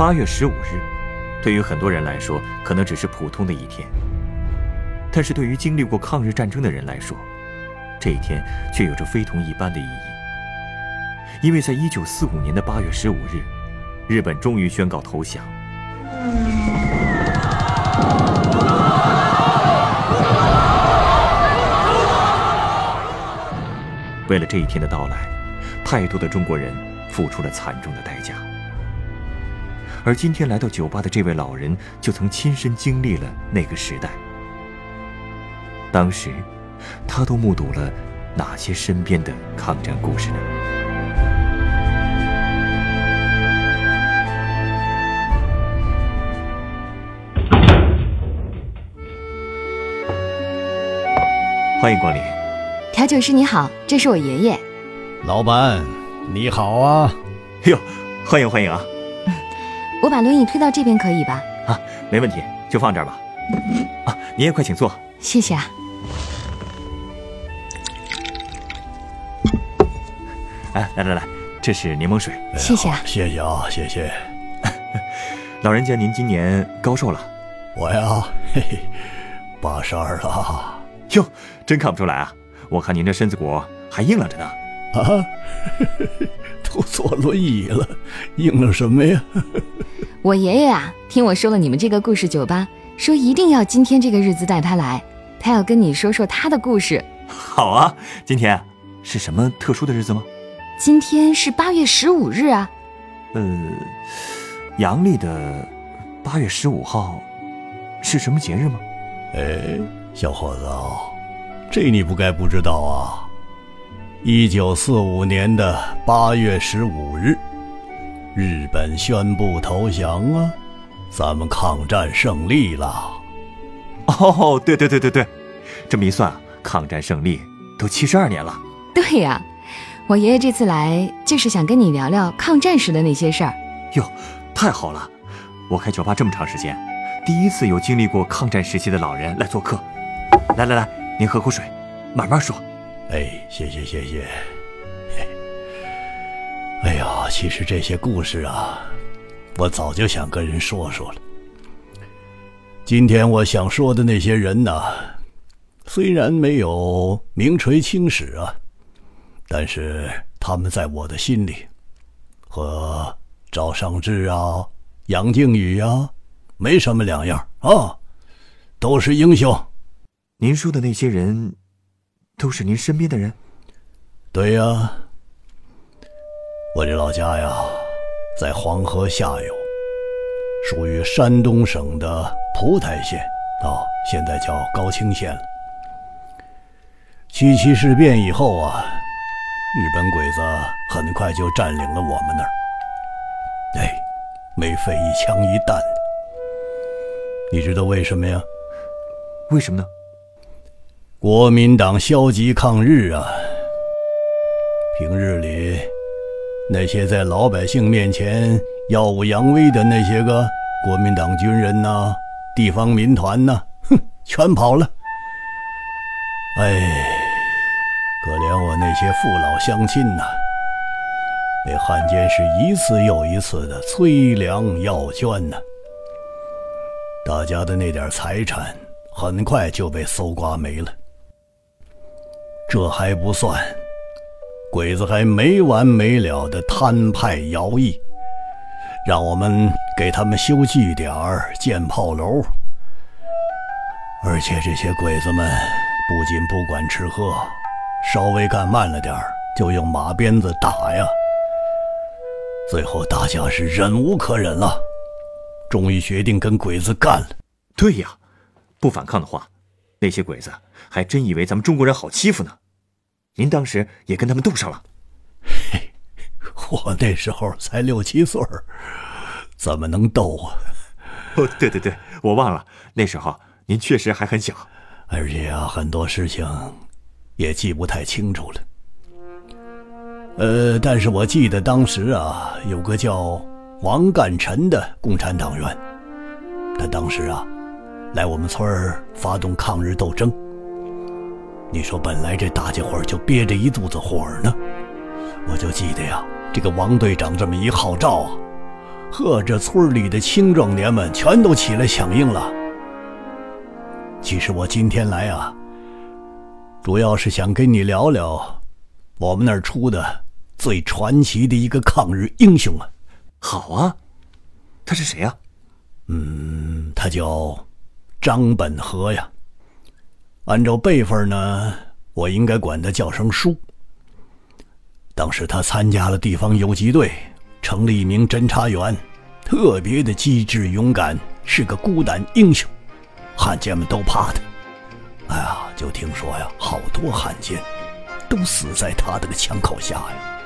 八月十五日，对于很多人来说，可能只是普通的一天，但是对于经历过抗日战争的人来说，这一天却有着非同一般的意义。因为在一九四五年的八月十五日，日本终于宣告投降。为了这一天的到来，太多的中国人。付出了惨重的代价，而今天来到酒吧的这位老人，就曾亲身经历了那个时代。当时，他都目睹了哪些身边的抗战故事呢？欢迎光临，调酒师你好，这是我爷爷。老板。你好啊，哟，欢迎欢迎啊！我把轮椅推到这边可以吧？啊，没问题，就放这儿吧。啊，您也快请坐。谢谢啊。哎，来来来，这是柠檬水。谢谢啊，谢谢啊，谢谢。老人家，您今年高寿了？我呀，嘿嘿，八十二了。哟，真看不出来啊！我看您这身子骨还硬朗着呢。啊，都坐轮椅了，应了什么呀？我爷爷啊，听我说了你们这个故事酒吧，说一定要今天这个日子带他来，他要跟你说说他的故事。好啊，今天是什么特殊的日子吗？今天是八月十五日啊。呃，阳历的八月十五号是什么节日吗？哎，小伙子，这你不该不知道啊。一九四五年的八月十五日，日本宣布投降啊，咱们抗战胜利了。哦，对对对对对，这么一算，抗战胜利都七十二年了。对呀，我爷爷这次来就是想跟你聊聊抗战时的那些事儿。哟，太好了！我开酒吧这么长时间，第一次有经历过抗战时期的老人来做客。来来来，您喝口水，慢慢说。哎，谢谢谢谢。哎呀，其实这些故事啊，我早就想跟人说说了。今天我想说的那些人呢，虽然没有名垂青史啊，但是他们在我的心里，和赵尚志啊、杨靖宇啊，没什么两样啊，都是英雄。您说的那些人。都是您身边的人，对呀。我这老家呀，在黄河下游，属于山东省的蒲台县，啊，现在叫高清县了。七七事变以后啊，日本鬼子很快就占领了我们那儿。哎，没费一枪一弹。你知道为什么呀？为什么呢？国民党消极抗日啊！平日里那些在老百姓面前耀武扬威的那些个国民党军人呐、地方民团呐，哼，全跑了。哎，可怜我那些父老乡亲呐，被汉奸是一次又一次的催粮要捐呐，大家的那点财产很快就被搜刮没了。这还不算，鬼子还没完没了的摊派徭役，让我们给他们修据点、建炮楼，而且这些鬼子们不仅不管吃喝，稍微干慢了点就用马鞭子打呀。最后大家是忍无可忍了，终于决定跟鬼子干了。对呀，不反抗的话，那些鬼子还真以为咱们中国人好欺负呢。您当时也跟他们斗上了，嘿，我那时候才六七岁儿，怎么能斗啊？哦，对对对，我忘了，那时候您确实还很小，而且啊，很多事情也记不太清楚了。呃，但是我记得当时啊，有个叫王干臣的共产党员，他当时啊，来我们村儿发动抗日斗争。你说本来这大家伙就憋着一肚子火呢，我就记得呀，这个王队长这么一号召啊，呵，这村里的青壮年们全都起来响应了。其实我今天来啊，主要是想跟你聊聊我们那儿出的最传奇的一个抗日英雄啊。好啊，他是谁呀？嗯，他叫张本和呀。按照辈分呢，我应该管他叫声叔。当时他参加了地方游击队，成了一名侦查员，特别的机智勇敢，是个孤胆英雄，汉奸们都怕他。哎呀，就听说呀，好多汉奸都死在他这个枪口下呀。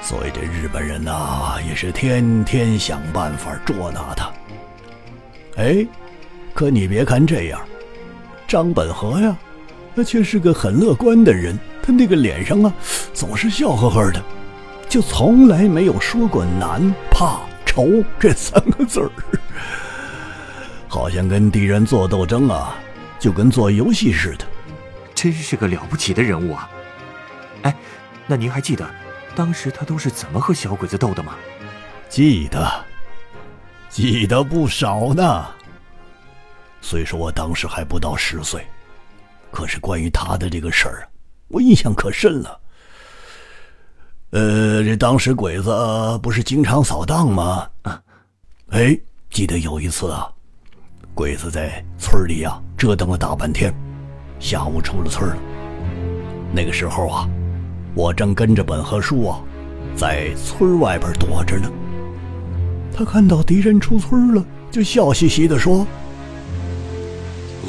所以这日本人呐，也是天天想办法捉拿他。哎，可你别看这样。张本和呀，他却是个很乐观的人。他那个脸上啊，总是笑呵呵的，就从来没有说过难、怕、愁这三个字儿。好像跟敌人做斗争啊，就跟做游戏似的。真是个了不起的人物啊！哎，那您还记得当时他都是怎么和小鬼子斗的吗？记得，记得不少呢。虽说我当时还不到十岁，可是关于他的这个事儿，我印象可深了。呃，这当时鬼子不是经常扫荡吗？啊，哎，记得有一次啊，鬼子在村里啊折腾了大半天，下午出了村了。那个时候啊，我正跟着本和叔啊，在村外边躲着呢。他看到敌人出村了，就笑嘻嘻的说。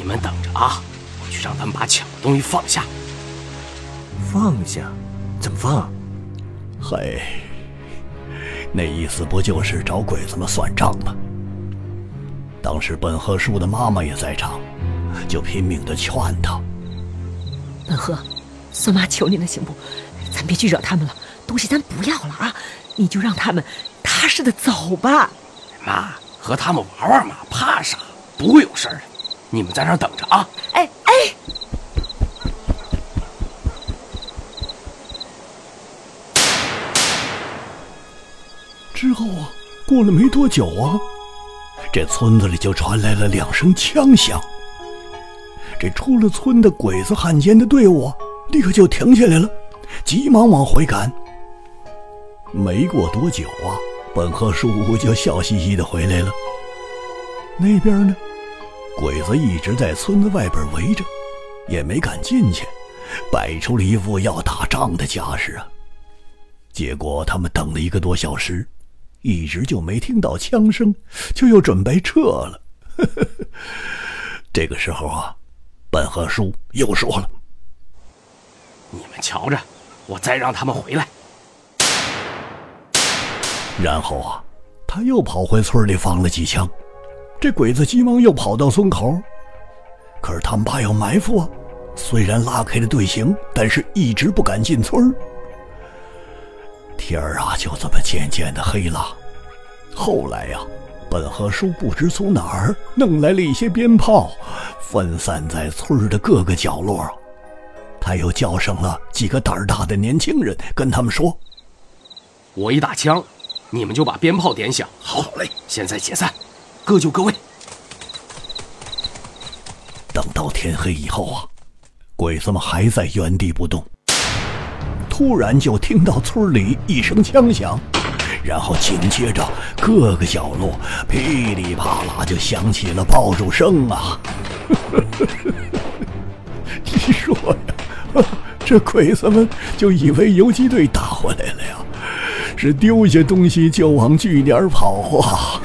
你们等着啊！我去让他们把抢的东西放下。放下？怎么放？嘿，那意思不就是找鬼子们算账吗？当时本和叔的妈妈也在场，就拼命的劝他：“本和，孙妈求你了，行不？咱别去惹他们了，东西咱不要了啊！你就让他们踏实的走吧。妈，和他们玩玩嘛，怕啥？不会有事儿的。”你们在那儿等着啊！哎哎！之后啊，过了没多久啊，这村子里就传来了两声枪响。这出了村的鬼子汉奸的队伍立刻就停下来了，急忙往回赶。没过多久啊，本和叔就笑嘻嘻的回来了。那边呢？鬼子一直在村子外边围着，也没敢进去，摆出了一副要打仗的架势啊。结果他们等了一个多小时，一直就没听到枪声，就又准备撤了。这个时候啊，本和叔又说了：“你们瞧着，我再让他们回来。”然后啊，他又跑回村里放了几枪。这鬼子急忙又跑到村口，可是他们怕要埋伏啊。虽然拉开了队形，但是一直不敢进村天儿啊，就这么渐渐的黑了。后来呀，本和叔不知从哪儿弄来了一些鞭炮，分散在村的各个角落。他又叫上了几个胆儿大的年轻人，跟他们说：“我一打枪，你们就把鞭炮点响。好嘞，现在解散。”各就各位。等到天黑以后啊，鬼子们还在原地不动。突然就听到村里一声枪响，然后紧接着各个角落噼里啪啦就响起了爆竹声啊！你说呀，这鬼子们就以为游击队打回来了呀，是丢下东西就往据点跑啊！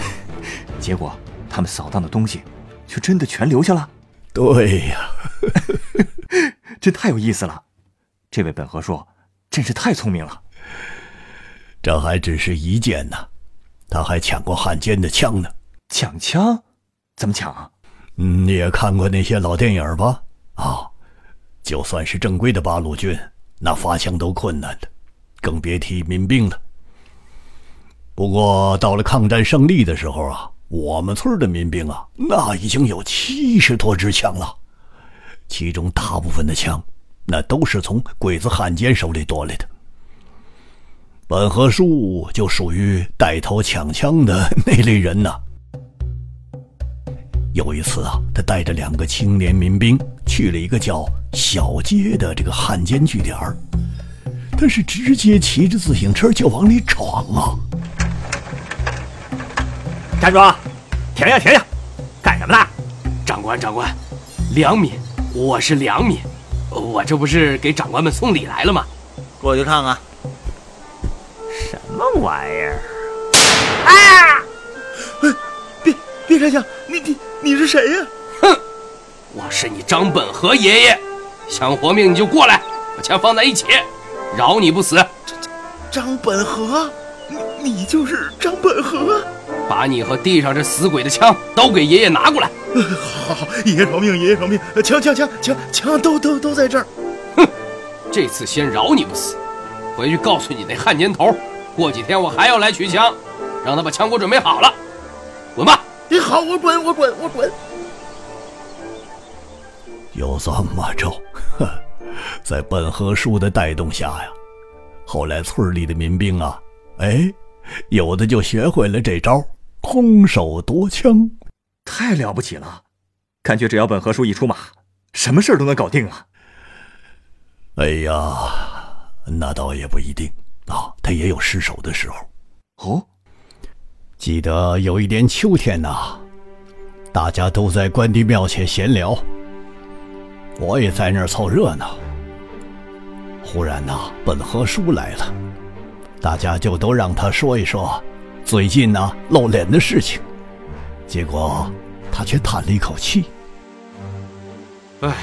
结果，他们扫荡的东西，却真的全留下了。对呀，这太有意思了。这位本和叔，真是太聪明了。这还只是一件呢，他还抢过汉奸的枪呢。抢枪？怎么抢啊？嗯，你也看过那些老电影吧？啊，就算是正规的八路军，那发枪都困难的，更别提民兵了。不过到了抗战胜利的时候啊，我们村的民兵啊，那已经有七十多支枪了，其中大部分的枪，那都是从鬼子汉奸手里夺来的。本和树就属于带头抢枪的那类人呐。有一次啊，他带着两个青年民兵去了一个叫小街的这个汉奸据点儿，他是直接骑着自行车就往里闯啊！站住！停下，停下！干什么呢？长官，长官，良民，我是良民，我这不是给长官们送礼来了吗？过去看看。什么玩意儿？啊！别别开枪！你你你是谁呀？哼，我是你张本和爷爷，想活命你就过来，把枪放在一起，饶你不死。张本和，你你就是张本和？把你和地上这死鬼的枪都给爷爷拿过来。好，好，好爷爷饶命，爷爷饶命！枪枪枪枪枪都都都在这儿。哼，这次先饶你不死，回去告诉你那汉奸头，过几天我还要来取枪，让他把枪给我准备好了。滚吧！你好，我滚，我滚，我滚。有这么着，在本和叔的带动下呀，后来村里的民兵啊，哎，有的就学会了这招。空手夺枪，太了不起了！感觉只要本和叔一出马，什么事儿都能搞定啊！哎呀，那倒也不一定啊，他也有失手的时候。哦，记得有一年秋天呐，大家都在关帝庙前闲聊，我也在那儿凑热闹。忽然呐，本和叔来了，大家就都让他说一说。最近呢，露脸的事情，结果他却叹了一口气：“哎，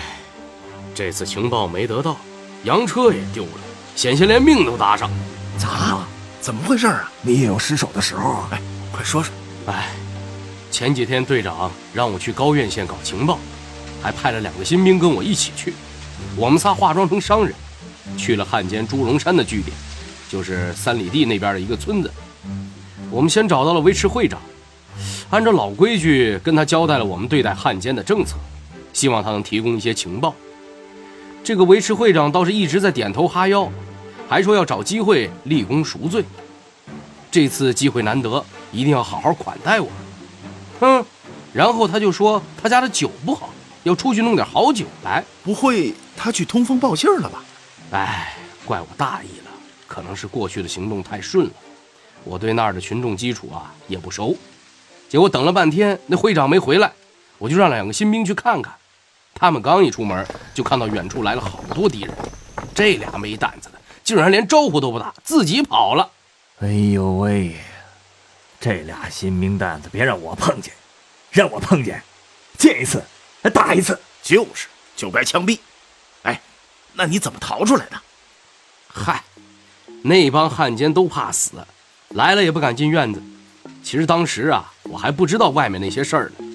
这次情报没得到，洋车也丢了，险些连命都搭上。咋了？怎么回事啊？你也有失手的时候。哎，快说说。哎，前几天队长让我去高院县搞情报，还派了两个新兵跟我一起去。我们仨化妆成商人，去了汉奸朱龙山的据点，就是三里地那边的一个村子。”我们先找到了维持会长，按照老规矩跟他交代了我们对待汉奸的政策，希望他能提供一些情报。这个维持会长倒是一直在点头哈腰，还说要找机会立功赎罪。这次机会难得，一定要好好款待我。哼，然后他就说他家的酒不好，要出去弄点好酒来。不会他去通风报信了吧？哎，怪我大意了，可能是过去的行动太顺了。我对那儿的群众基础啊也不熟，结果等了半天，那会长没回来，我就让两个新兵去看看。他们刚一出门，就看到远处来了好多敌人。这俩没胆子的，竟然连招呼都不打，自己跑了。哎呦喂，这俩新兵蛋子别让我碰见，让我碰见，见一次打一次，就是，就该枪毙。哎，那你怎么逃出来的？嗨，那帮汉奸都怕死。来了也不敢进院子。其实当时啊，我还不知道外面那些事儿呢。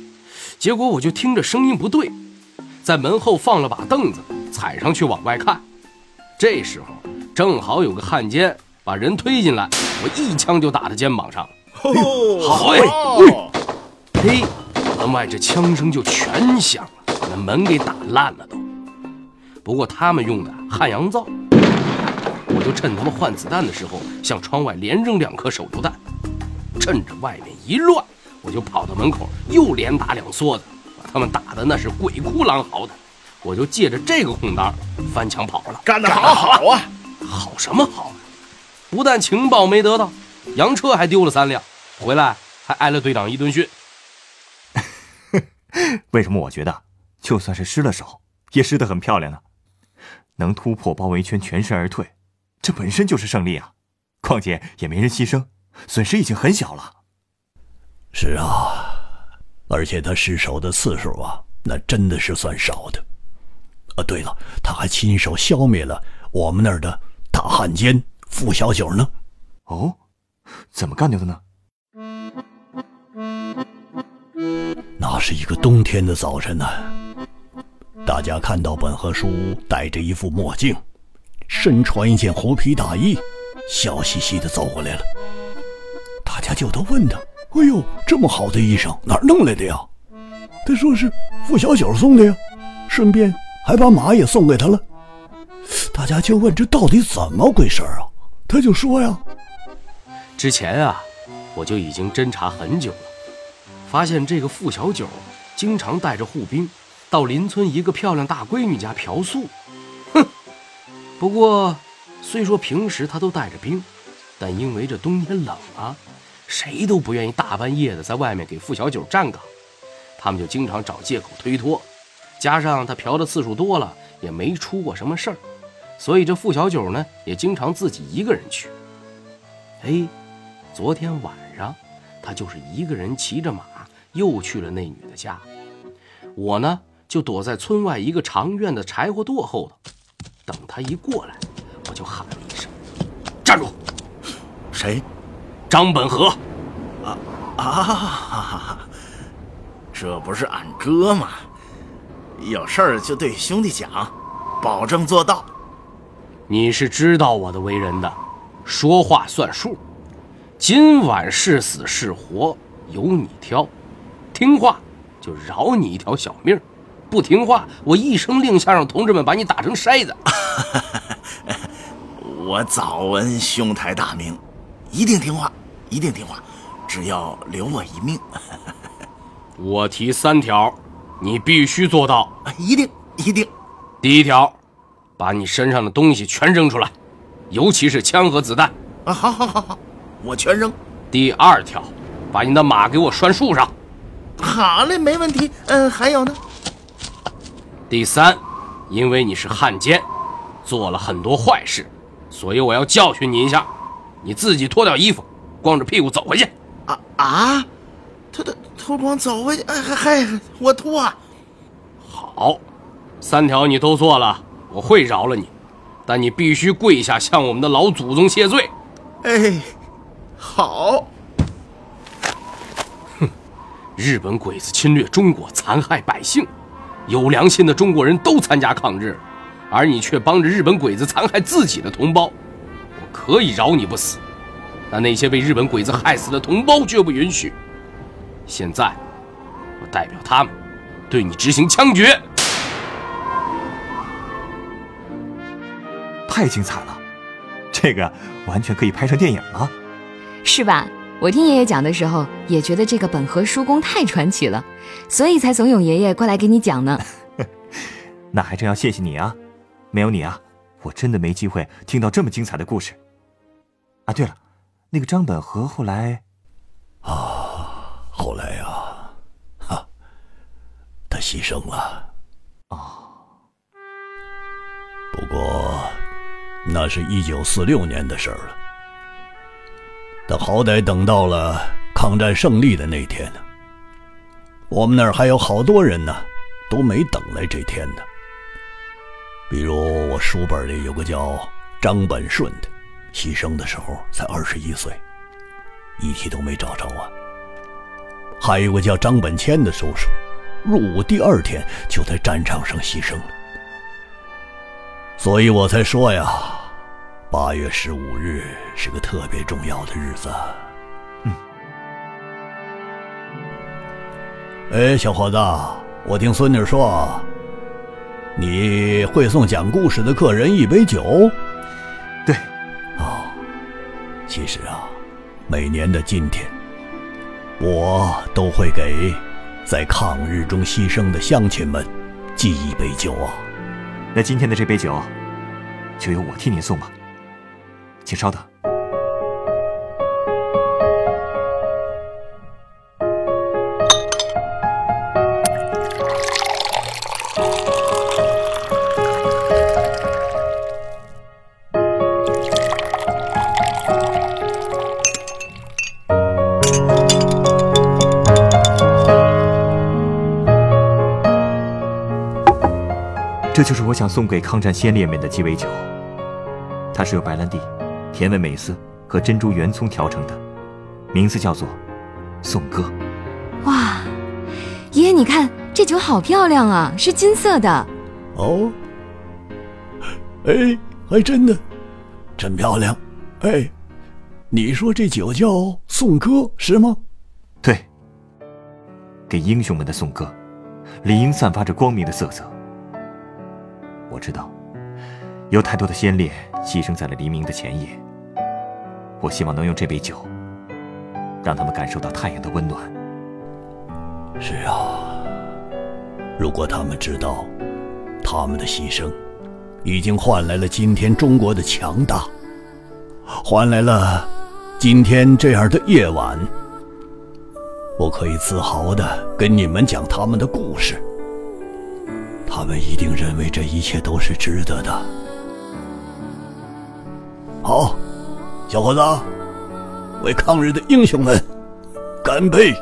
结果我就听着声音不对，在门后放了把凳子，踩上去往外看。这时候正好有个汉奸把人推进来，我一枪就打他肩膀上。好哎！嘿，门外这枪声就全响了，把那门给打烂了都。不过他们用的汉阳造。我就趁他们换子弹的时候，向窗外连扔两颗手榴弹，趁着外面一乱，我就跑到门口，又连打两梭子，把他们打的那是鬼哭狼嚎的。我就借着这个空当翻墙跑了。干得好，好啊！好什么好？不但情报没得到，洋车还丢了三辆，回来还挨了队长一顿训。为什么我觉得，就算是失了手，也失得很漂亮呢？能突破包围圈，全身而退。这本身就是胜利啊，况且也没人牺牲，损失已经很小了。是啊，而且他失手的次数啊，那真的是算少的。啊，对了，他还亲手消灭了我们那儿的大汉奸傅小九呢。哦，怎么干掉的呢？那是一个冬天的早晨呢，大家看到本和叔戴着一副墨镜。身穿一件狐皮大衣，笑嘻嘻的走过来了。大家就都问他：“哎呦，这么好的衣裳哪儿弄来的呀？”他说是付小九送的呀，顺便还把马也送给他了。大家就问这到底怎么回事啊？他就说呀：“之前啊，我就已经侦查很久了，发现这个付小九经常带着护兵到邻村一个漂亮大闺女家嫖宿。哼！不过虽说平时他都带着兵，但因为这冬天冷啊，谁都不愿意大半夜的在外面给付小九站岗，他们就经常找借口推脱。加上他嫖的次数多了，也没出过什么事儿。”所以这付小九呢，也经常自己一个人去。哎，昨天晚上，他就是一个人骑着马又去了那女的家。我呢，就躲在村外一个长院的柴火垛后头，等他一过来，我就喊了一声：“站住！”谁？张本和。啊啊！这不是俺哥吗？有事儿就对兄弟讲，保证做到。你是知道我的为人的，说话算数。今晚是死是活由你挑，听话就饶你一条小命不听话我一声令下，让同志们把你打成筛子。我早闻兄台大名，一定听话，一定听话，只要留我一命。我提三条，你必须做到。一定一定。第一条。把你身上的东西全扔出来，尤其是枪和子弹。啊，好，好，好，好，我全扔。第二条，把你的马给我拴树上。好嘞，没问题。嗯，还有呢。第三，因为你是汉奸，做了很多坏事，所以我要教训你一下。你自己脱掉衣服，光着屁股走回去。啊啊！脱脱脱光走回去？哎嗨，我脱。好，三条你都做了。我会饶了你，但你必须跪下向我们的老祖宗谢罪。哎，好。哼，日本鬼子侵略中国，残害百姓，有良心的中国人都参加抗日，而你却帮着日本鬼子残害自己的同胞。我可以饶你不死，但那些被日本鬼子害死的同胞绝不允许。现在，我代表他们，对你执行枪决。太精彩了，这个完全可以拍成电影了，是吧？我听爷爷讲的时候也觉得这个本和叔公太传奇了，所以才怂恿爷爷过来给你讲呢。那还真要谢谢你啊，没有你啊，我真的没机会听到这么精彩的故事。啊，对了，那个张本和后来，啊，后来呀，哈，他牺牲了。哦，不过。那是一九四六年的事儿了，但好歹等到了抗战胜利的那天呢。我们那儿还有好多人呢，都没等来这天呢。比如我书本里有个叫张本顺的，牺牲的时候才二十一岁，遗体都没找着啊。还有个叫张本谦的叔叔，入伍第二天就在战场上牺牲了。所以我才说呀，八月十五日是个特别重要的日子。嗯。哎，小伙子，我听孙女说，你会送讲故事的客人一杯酒。对。哦，其实啊，每年的今天，我都会给在抗日中牺牲的乡亲们寄一杯酒啊。那今天的这杯酒，就由我替您送吧，请稍等。这就是我想送给抗战先烈们的鸡尾酒。它是由白兰地、甜味美思和珍珠圆葱调成的，名字叫做“颂歌”。哇，爷爷，你看这酒好漂亮啊，是金色的。哦，哎，还真的，真漂亮。哎，你说这酒叫颂歌是吗？对，给英雄们的颂歌，理应散发着光明的色泽。我知道，有太多的先烈牺牲在了黎明的前夜。我希望能用这杯酒，让他们感受到太阳的温暖。是啊，如果他们知道，他们的牺牲，已经换来了今天中国的强大，换来了今天这样的夜晚，我可以自豪的跟你们讲他们的故事。他们一定认为这一切都是值得的。好，小伙子，为抗日的英雄们干杯！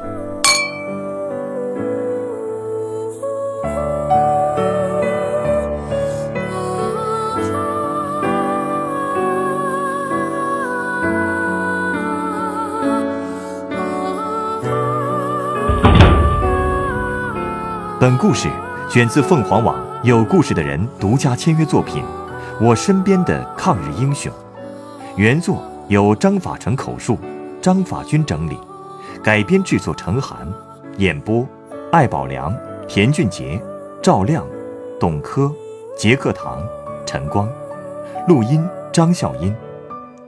本故事选自凤凰网有故事的人独家签约作品《我身边的抗日英雄》，原作由张法成口述，张法军整理，改编制作陈寒，演播艾宝良、田俊杰、赵亮、董珂、杰克堂、陈光，录音张笑音。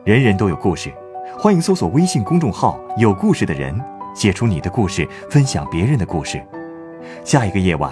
人人都有故事，欢迎搜索微信公众号“有故事的人”，写出你的故事，分享别人的故事。下一个夜晚，